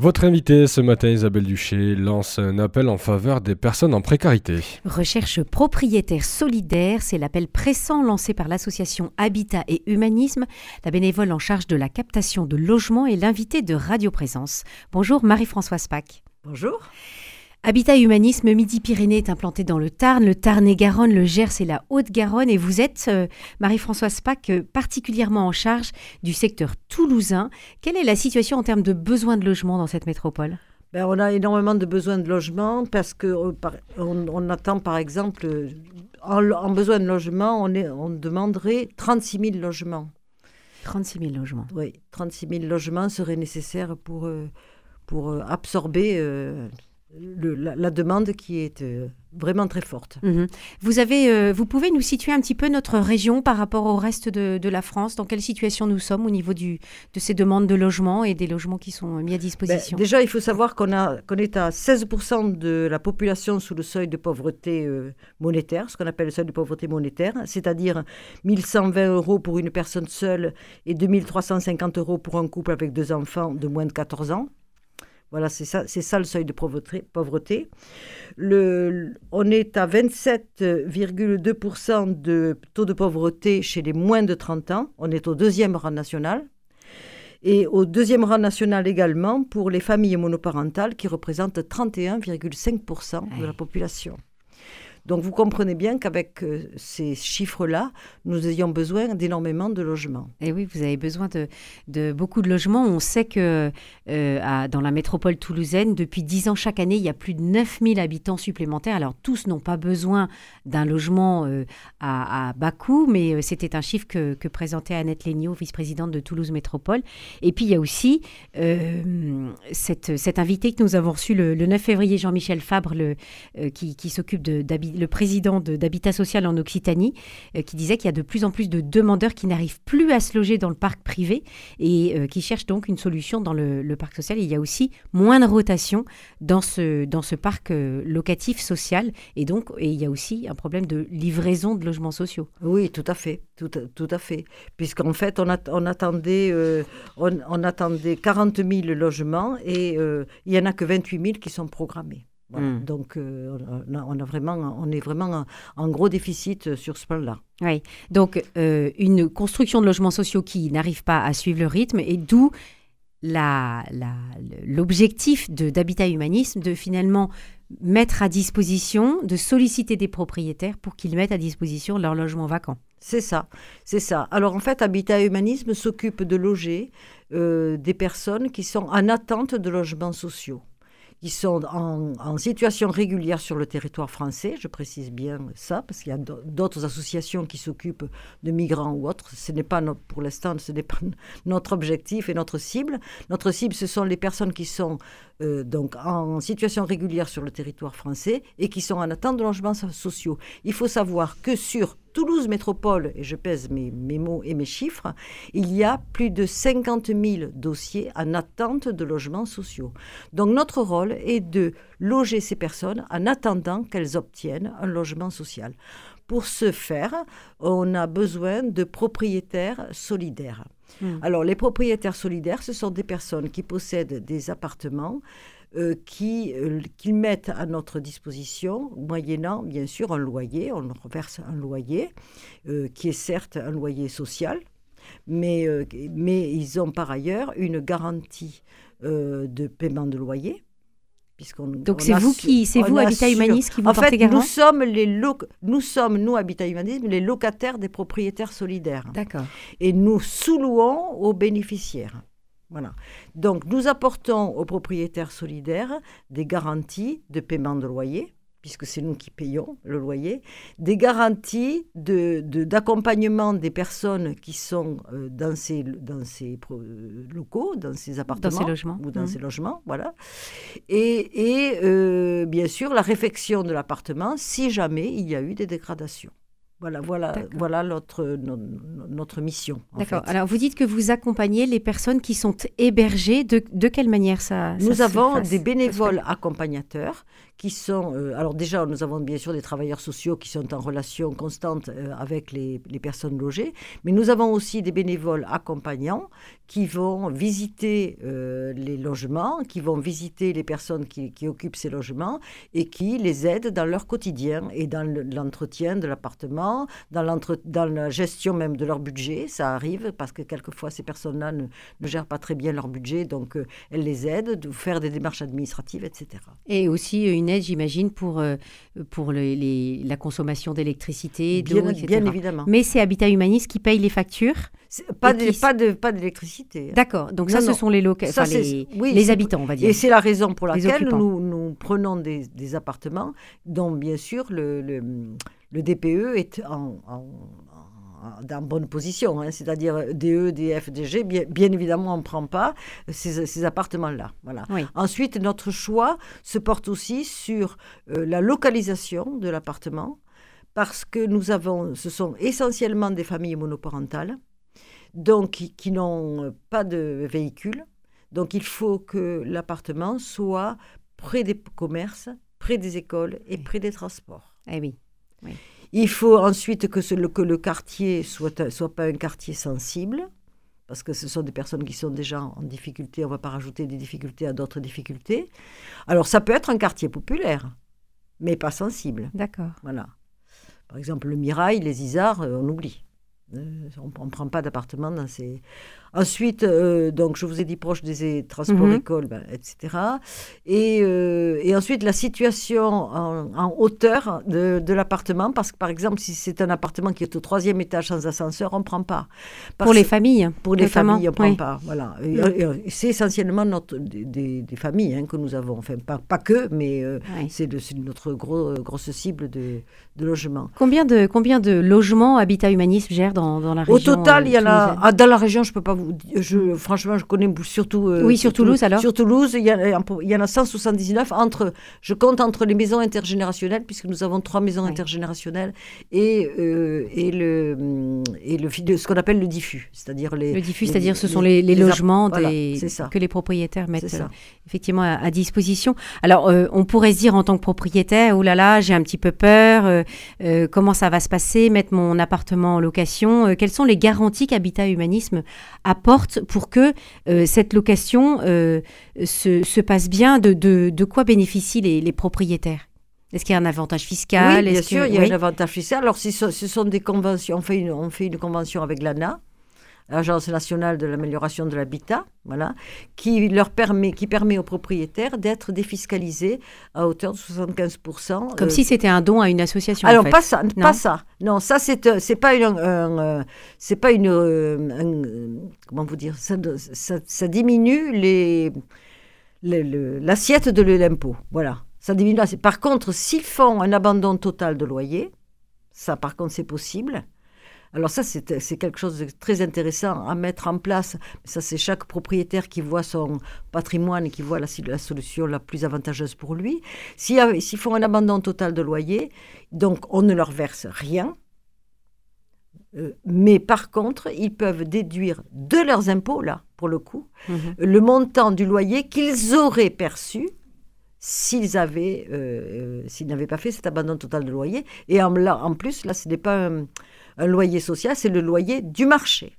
Votre invité ce matin, Isabelle Duché, lance un appel en faveur des personnes en précarité. Recherche propriétaire solidaire, c'est l'appel pressant lancé par l'association Habitat et Humanisme. La bénévole en charge de la captation de logements et l'invité de Radio Présence. Bonjour Marie-Françoise Pack. Bonjour. Habitat Humanisme Midi-Pyrénées est implanté dans le Tarn, le Tarn-et-Garonne, le Gers et la Haute-Garonne. Et vous êtes, euh, Marie-Françoise Pack, euh, particulièrement en charge du secteur toulousain. Quelle est la situation en termes de besoins de logement dans cette métropole? Ben, on a énormément de besoins de logement parce que euh, on, attend par exemple en, besoin de logement, on, est, on demanderait 36 000 logements. 36 000 logements. Oui, 36 000 logements seraient nécessaires pour, pour absorber la, demande qui est euh, vraiment très forte. Mhm. Vous, avez, euh, vous pouvez nous situer un petit peu notre région par rapport au reste de, la France? Dans quelle situation nous sommes au niveau du, de ces demandes de logement et des logements qui sont mis à disposition? ben, Déjà, il faut savoir qu'on qu'on est à 16% de la population sous le seuil de pauvreté euh, monétaire, ce qu'on appelle le seuil de pauvreté monétaire, c'est-à-dire 1120 euros pour une personne seule et 2350 euros pour un couple avec deux enfants de moins de 14 ans. Voilà, c'est ça, c'est ça le seuil de pauvreté. Le, on est à 27,2% de taux de pauvreté chez les moins de 30 ans. On est au deuxième rang national. Et au deuxième rang national également pour les familles monoparentales qui représentent 31,5% de la population. Donc vous comprenez bien qu'avec euh, ces chiffres-là, nous ayons besoin d'énormément de logements. Et oui, vous avez besoin de, beaucoup de logements. On sait que euh, dans la métropole toulousaine, depuis 10 ans chaque année, il y a plus de 9000 habitants supplémentaires. Alors tous n'ont pas besoin d'un logement euh, à, bas coût, mais c'était un chiffre que, présentait Annette Léniaud, vice-présidente de Toulouse Métropole. Et puis il y a aussi cette, cet invité que nous avons reçu le, 9 février, Jean-Michel Fabre, qui s'occupe d'habiter le président d'Habitat Social en Occitanie, euh, qui disait qu'il y a de plus en plus de demandeurs qui n'arrivent plus à se loger dans le parc privé et euh, qui cherchent donc une solution dans le, parc social. il y a aussi moins de rotation dans ce, dans ce parc euh, locatif social et donc il y a aussi un problème de livraison de logements sociaux. Oui, tout à fait, tout, tout à fait. Puisqu'en fait, on, on attendait, on, attendait 40 000 logements et il n'y en a que 28 000 qui sont programmés. Hmm. Donc, euh, on, a, vraiment, on est vraiment en, gros déficit sur ce plan-là. Oui, donc euh, une construction de logements sociaux qui n'arrive pas à suivre le rythme et d'où l'objectif d'Habitat Humanisme de finalement mettre à disposition, de solliciter des propriétaires pour qu'ils mettent à disposition leurs logements vacants. C'est ça, c'est ça. Alors en fait, Habitat Humanisme s'occupe de loger euh, des personnes qui sont en attente de logements sociaux qui sont en, situation régulière sur le territoire français. Je précise bien ça, parce qu'il y a d'autres associations qui s'occupent de migrants ou autres. Ce n'est pas pour l'instant, ce n'est pas notre objectif et notre cible. Notre cible, ce sont les personnes qui sont euh, donc en situation régulière sur le territoire français et qui sont en attente de logements sociaux. Il faut savoir que sur Toulouse Métropole, et je pèse mes, mots et mes chiffres, il y a plus de 50 000 dossiers en attente de logements sociaux. Donc notre rôle est de loger ces personnes en attendant qu'elles obtiennent un logement social. Pour ce faire, on a besoin de propriétaires solidaires. Hmm. Alors les propriétaires solidaires, ce sont des personnes qui possèdent des appartements euh, qui, euh, qu'ils mettent à notre disposition, moyennant bien sûr un loyer, on leur verse un loyer, euh, qui est certes un loyer social, mais, mais ils ont par ailleurs une garantie de paiement de loyer. Donc c'est vous qui, c'est vous Habitat Humanisme qui vous en fait, nous sommes les nous sommes nous Habitat Humanisme les locataires des propriétaires solidaires. D'accord. Et nous sous-louons aux bénéficiaires. Voilà. Donc, nous apportons aux propriétaires solidaires des garanties de paiement de loyer, puisque c'est nous qui payons le loyer, des garanties d'accompagnement de, des personnes qui sont euh, dans, ces, dans ces locaux, dans ces appartements. Dans ces logements. Ou dans mmh. ces logements, voilà. Et, et euh, bien sûr, la réfection de l'appartement si jamais il y a eu des dégradations. Voilà, voilà, voilà notre, notre, mission. D'accord. Alors, vous dites que vous accompagnez les personnes qui sont hébergées. De, de quelle manière ça Nous avons des bénévoles accompagnateurs qui sont... Euh, alors déjà, nous avons bien sûr des travailleurs sociaux qui sont en relation constante euh, avec les, les, personnes logées, mais nous avons aussi des bénévoles accompagnants qui vont visiter euh, les logements, qui vont visiter les personnes qui, qui, occupent ces logements et qui les aident dans leur quotidien et dans l'entretien de l'appartement, dans, dans la gestion même de leur budget. Ça arrive parce que quelquefois ces personnes-là ne, ne, gèrent pas très bien leur budget, donc elles les aident de faire des démarches administratives, etc. Et aussi une j'imagine, pour, euh, pour les, la consommation d'électricité, d'eau, etc. Bien évidemment. Mais c'est Habitat Humaniste qui paye les factures pas, de, pas, de, pas d'électricité. D'accord, donc ça, ce sont les, enfin, les, les habitants, on va dire. Et c'est la raison pour laquelle nous, nous, prenons des, des, appartements dont, bien sûr, le, le, le DPE est en, en dans bonne position, hein, c'est-à-dire DE, DF, DG, bien, bien évidemment, on ne prend pas ces, ces appartements-là. Voilà. Ensuite, notre choix se porte aussi sur euh, la localisation de l'appartement, parce que nous avons, ce sont essentiellement des familles monoparentales, donc qui, qui n'ont pas de véhicule. Donc il faut que l'appartement soit près des commerces, près des écoles et près des transports. Eh oui. oui. Il faut ensuite que, le, que le quartier soit, soit pas un quartier sensible, parce que ce sont des personnes qui sont déjà en difficulté, on ne va pas rajouter des difficultés à d'autres difficultés. Alors ça peut être un quartier populaire, mais pas sensible. D'accord. Voilà. Par exemple, le Mirail, les Isards, euh, on oublie. Euh, on ne prend pas d'appartement dans ces, Ensuite, euh, donc je vous ai dit proche des transports mhm. écoles, ben, etc. Et, euh, et, ensuite, la situation en, hauteur de, de l'appartement, parce que par exemple, si c'est un appartement qui est au troisième étage sans ascenseur, on ne prend pas. pour les familles Pour les familles, on ne prend pas. Voilà. C'est essentiellement notre, des, des, familles hein, que nous avons. Enfin, pas, pas que, mais euh, c'est notre gros, grosse cible de, de logement. Combien de, combien de logements Habitat Humanisme gère dans, dans la région Au total, il y en a. Ah, dans la région, je ne peux pas je, franchement, je connais surtout. Euh, oui, sur Toulouse alors Sur Toulouse, il y, a, il y en a 179 entre. Je compte entre les maisons intergénérationnelles, puisque nous avons trois maisons intergénérationnelles, et, euh, et, le, et le, ce qu'on appelle le diffus. C'est-à-dire les. Le diffus, c'est-à-dire ce sont les, les logements des, que les propriétaires mettent euh, effectivement à, disposition. Alors, on pourrait se dire en tant que propriétaire, oh là là, j'ai un petit peu peur, comment ça va se passer, mettre mon appartement en location, quelles sont les garanties qu'Habitat Humanisme apporte pour que euh, cette location euh, se, passe bien de, de, quoi bénéficient les, propriétaires? Est-ce qu'il y a un avantage fiscal? Oui, bien sûr, il y a un avantage fiscal. Alors, ce sont des conventions. On fait une, on fait une convention avec l'ANA, l'Agence nationale de l'amélioration de l'habitat, voilà, qui leur permet, qui permet aux propriétaires d'être défiscalisés à hauteur de 75%. Comme euh, si c'était un don à une association. Alors en fait. pas ça, non. pas ça. Non, ça c'est euh, c'est pas une euh, c'est pas une comment vous dire ça, ça, diminue les l'assiette de l'impôt. Voilà, ça diminue. Par contre, s'ils font un abandon total de loyer, ça par contre c'est possible. Alors ça, c'est quelque chose de très intéressant à mettre en place. Ça, c'est chaque propriétaire qui voit son patrimoine et qui voit la, la solution la plus avantageuse pour lui. S'ils font un abandon total de loyer, donc on ne leur verse rien. Euh, mais par contre, ils peuvent déduire de leurs impôts, là, pour le coup, mhm. le montant du loyer qu'ils auraient perçu s'ils avaient, euh, euh, s'ils n'avaient pas fait cet abandon total de loyer. Et en, là, en plus, là, ce n'est pas un, un loyer social, c'est le loyer du marché.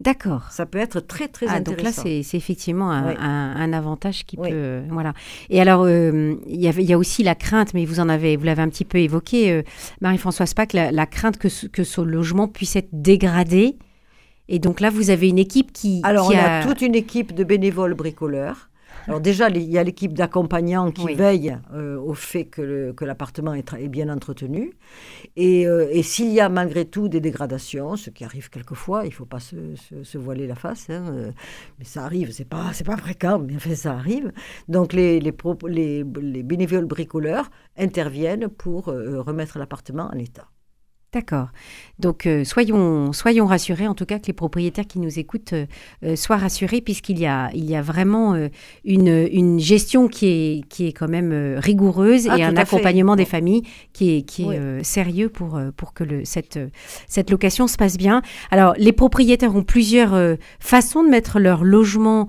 D'accord. Ça peut être très très intéressant. Donc là, c'est effectivement un, avantage qui peut, voilà. Et alors, euh, il y, y, a aussi la crainte, mais vous en avez, vous l'avez un petit peu évoqué, euh, Marie-Françoise Pack, la, crainte que, que ce logement puisse être dégradé. Et donc là, vous avez une équipe qui. Alors, on a toute une équipe de bénévoles bricoleurs alors déjà, il y a l'équipe d'accompagnants qui veille euh, au fait que, l'appartement est, bien entretenu. Euh, et, s'il y a malgré tout des dégradations, ce qui arrive quelquefois, il ne faut pas se, voiler la face, hein, euh, mais ça arrive, c'est pas, pas fréquent, mais enfin ça arrive. Donc les, les bénévoles bricoleurs interviennent pour remettre l'appartement en état. D'accord. Donc euh, soyons, soyons rassurés, en tout cas que les propriétaires qui nous écoutent euh, euh, soient rassurés, puisqu'il y a, il y a vraiment une, une, gestion qui est, qui est quand même rigoureuse Ah, et un accompagnement fait. des familles qui est, qui est Oui. sérieux pour, pour que le, cette, cette location se passe bien. Alors les propriétaires ont plusieurs façons de mettre leur logement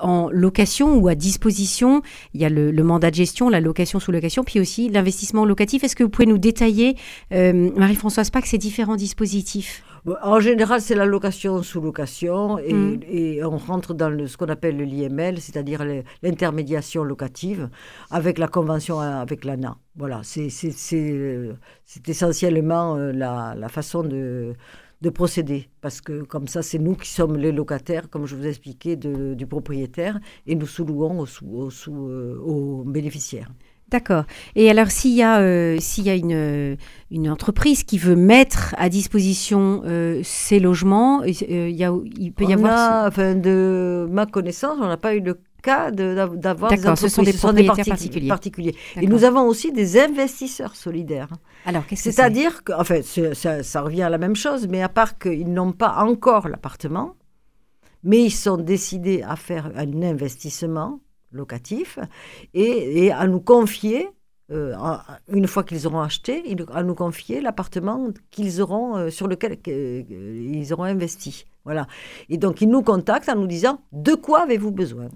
en location ou à disposition. Il y a le, le mandat de gestion, la location sous location, puis aussi l'investissement locatif. Est-ce que vous pouvez nous détailler, euh, Marie-Françoise Pack, ces différents dispositifs? En général, c'est la location sous location et, Mm. et on rentre dans le- ce qu'on appelle le l'IML, c'est-à-dire l'intermédiation locative avec la convention euh, avec l'ANA. Voilà, c'est euh, essentiellement euh, la, la façon de, de procéder parce que comme ça, c'est nous qui sommes les locataires, comme je vous ai expliqué, de- du propriétaire et nous sous-louons aux, sous- aux euh, aux bénéficiaires. D'accord. Et alors, s'il y a, euh, s'il y a une, euh, une entreprise qui veut mettre à disposition euh, ces logements, euh, il, y a, il peut y On avoir... a, enfin, de ma connaissance, on n'a pas eu le cas de- d'avoir des D'accord, ce sont entreprises. particuliers. particuliers. Et nous avons aussi des investisseurs solidaires. Alors, qu'est-ce que c'est? C'est-à-dire que, enfin, c'est- ça, ça revient à la même chose, mais à part qu'ils n'ont pas encore l'appartement, mais ils sont décidés à faire un investissement locatif et, et à nous confier, euh, en- une fois qu'ils auront acheté, à nous confier l'appartement qu'ils auront euh, sur lequel euh, ils auront investi. Voilà. Et donc ils nous contactent en nous disant de quoi avez-vous besoin?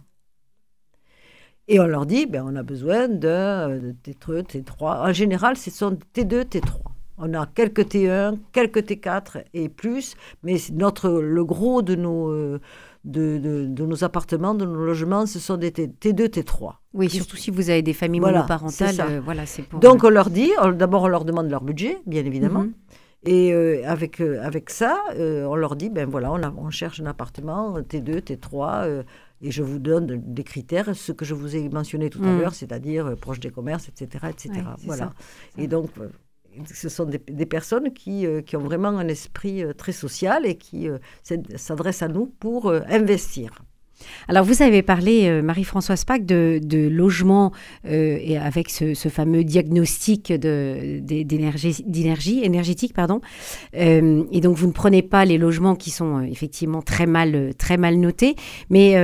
Et on leur dit, ben, on a besoin de, euh, de T3, T3. En général, ce sont T2, T3. On a quelques T1, quelques T4 et plus, mais notre, le gros de nos, euh, de, de- de nos appartements, de nos logements, ce sont des T, T2, T3. Oui, surtout si vous avez des familles Voilà, monoparentales, euh, voilà, c'est pour... Donc on leur dit, d'abord on leur demande leur budget, bien évidemment. Mhm. Et euh, avec, euh, avec ça, euh, on leur dit, ben voilà, on, a- on cherche un appartement T2, T3, euh, et je vous donne des critères, ce que je vous ai mentionné tout à Mm. l'heure, c'est-à-dire euh, proche des commerces, etc. etc. Ouais, voilà. ça, Et donc, euh, ce sont des, des personnes qui, euh, qui ont vraiment un esprit euh, très social et qui euh, s'ad- s'adressent à nous pour investir. Alors, vous avez parlé, euh, Marie-Françoise Pack, de, de logement euh, et avec ce, fameux diagnostic d'énergie, énergétique, pardon. Euh, et donc, vous ne prenez pas les logements qui sont effectivement très mal, très mal notés. Mais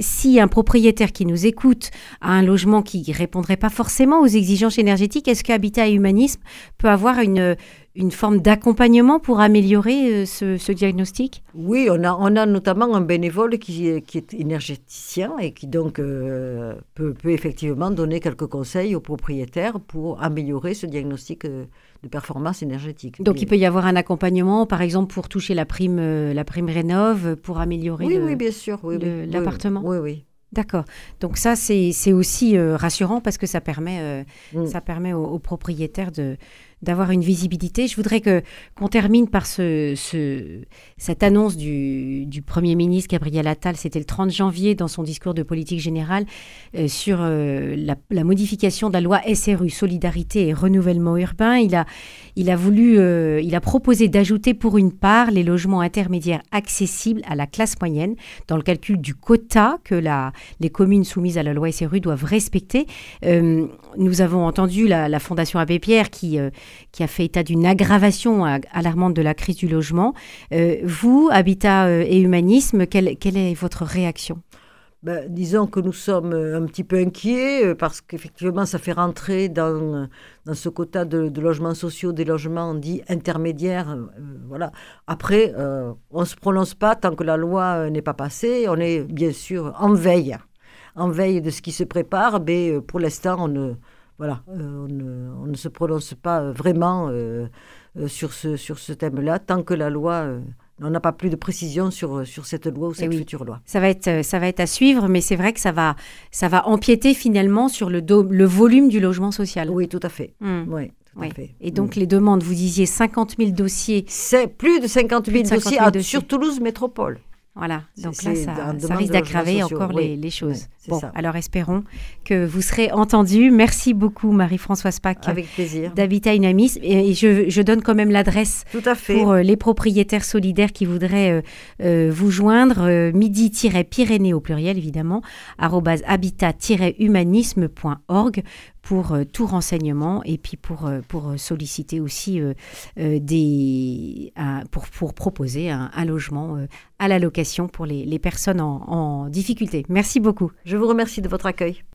si un propriétaire qui nous écoute a un logement qui répondrait pas forcément aux exigences énergétiques, est-ce qu'Habitat et Humanisme peut avoir une, une forme d'accompagnement pour améliorer euh, ce, ce diagnostic? Oui, on a, on a notamment un bénévole qui, est- qui est énergéticien et qui donc euh, peut, peut effectivement donner quelques conseils aux propriétaires pour améliorer ce diagnostic euh, de performance énergétique. Donc, Et- il peut y avoir un accompagnement, par exemple, pour toucher la prime, euh, la prime rénov, pour améliorer oui, le- oui, bien sûr. Oui, l'appartement Oui, oui. D'accord. Donc ça, c'est c'est aussi euh, rassurant parce que ça permet, euh, Mm. ça permet aux, aux propriétaires de d'avoir une visibilité. Je voudrais que qu'on termine par ce, ce- cette annonce du, Premier ministre Gabriel Attal. C'était le 30 janvier dans son discours de politique générale euh, sur euh, la, la modification de la loi SRU, Solidarité et Renouvellement Urbain. Il a, il a voulu, euh, il a proposé d'ajouter pour une part les logements intermédiaires accessibles à la classe moyenne dans le calcul du quota que la, les communes soumises à la loi SRU doivent respecter. Nous avons entendu la, Fondation Abbé Pierre qui, euh, qui a fait état d'une aggravation alarmante de la crise du logement. Euh, vous, Habitat euh, et Humanisme, quelle, quelle est votre réaction? Ben, disons que nous sommes un petit peu inquiets parce qu'effectivement, ça fait rentrer dans, dans ce quota de, logements sociaux des logements dits intermédiaires. voilà. Après, on ne se prononce pas tant que la loi n'est pas passée. On est bien sûr en veille, en veille de ce qui se prépare, mais euh, pour l'instant, on ne, voilà, euh, on, ne, on ne se prononce pas euh, vraiment sur ce, sur ce thème-là tant que la loi. on n'a pas plus de précision sur, sur cette loi ou cette oui. future loi. ça va, être, ça va être à suivre, mais c'est vrai que ça va, ça va empiéter finalement sur le, do- le volume du logement social. Oui, tout à fait. Hmm. Oui, tout Oui. à fait. Et donc les demandes, vous disiez 50 000 dossiers. c'est plus de 50 000, Plus de 50 000 dossiers, à- dossiers. sur Toulouse Métropole. Voilà, donc là, ça, risque d'aggraver encore oui. les, les choses. Oui, bon, ça. alors espérons que vous serez entendus. Merci beaucoup, Marie-Françoise Pack, Avec plaisir. d'Habitat Unamisme. Et je, je donne quand même l'adresse pour euh, les propriétaires solidaires qui voudraient euh, euh, vous joindre, euh, midi-pyrénées au pluriel évidemment, habitat-humanisme.org pour euh, tout renseignement et puis pour, euh, euh, solliciter aussi des, pour, proposer un, logement à la location pour les, personnes en difficulté. Merci beaucoup. Je vous remercie de votre accueil.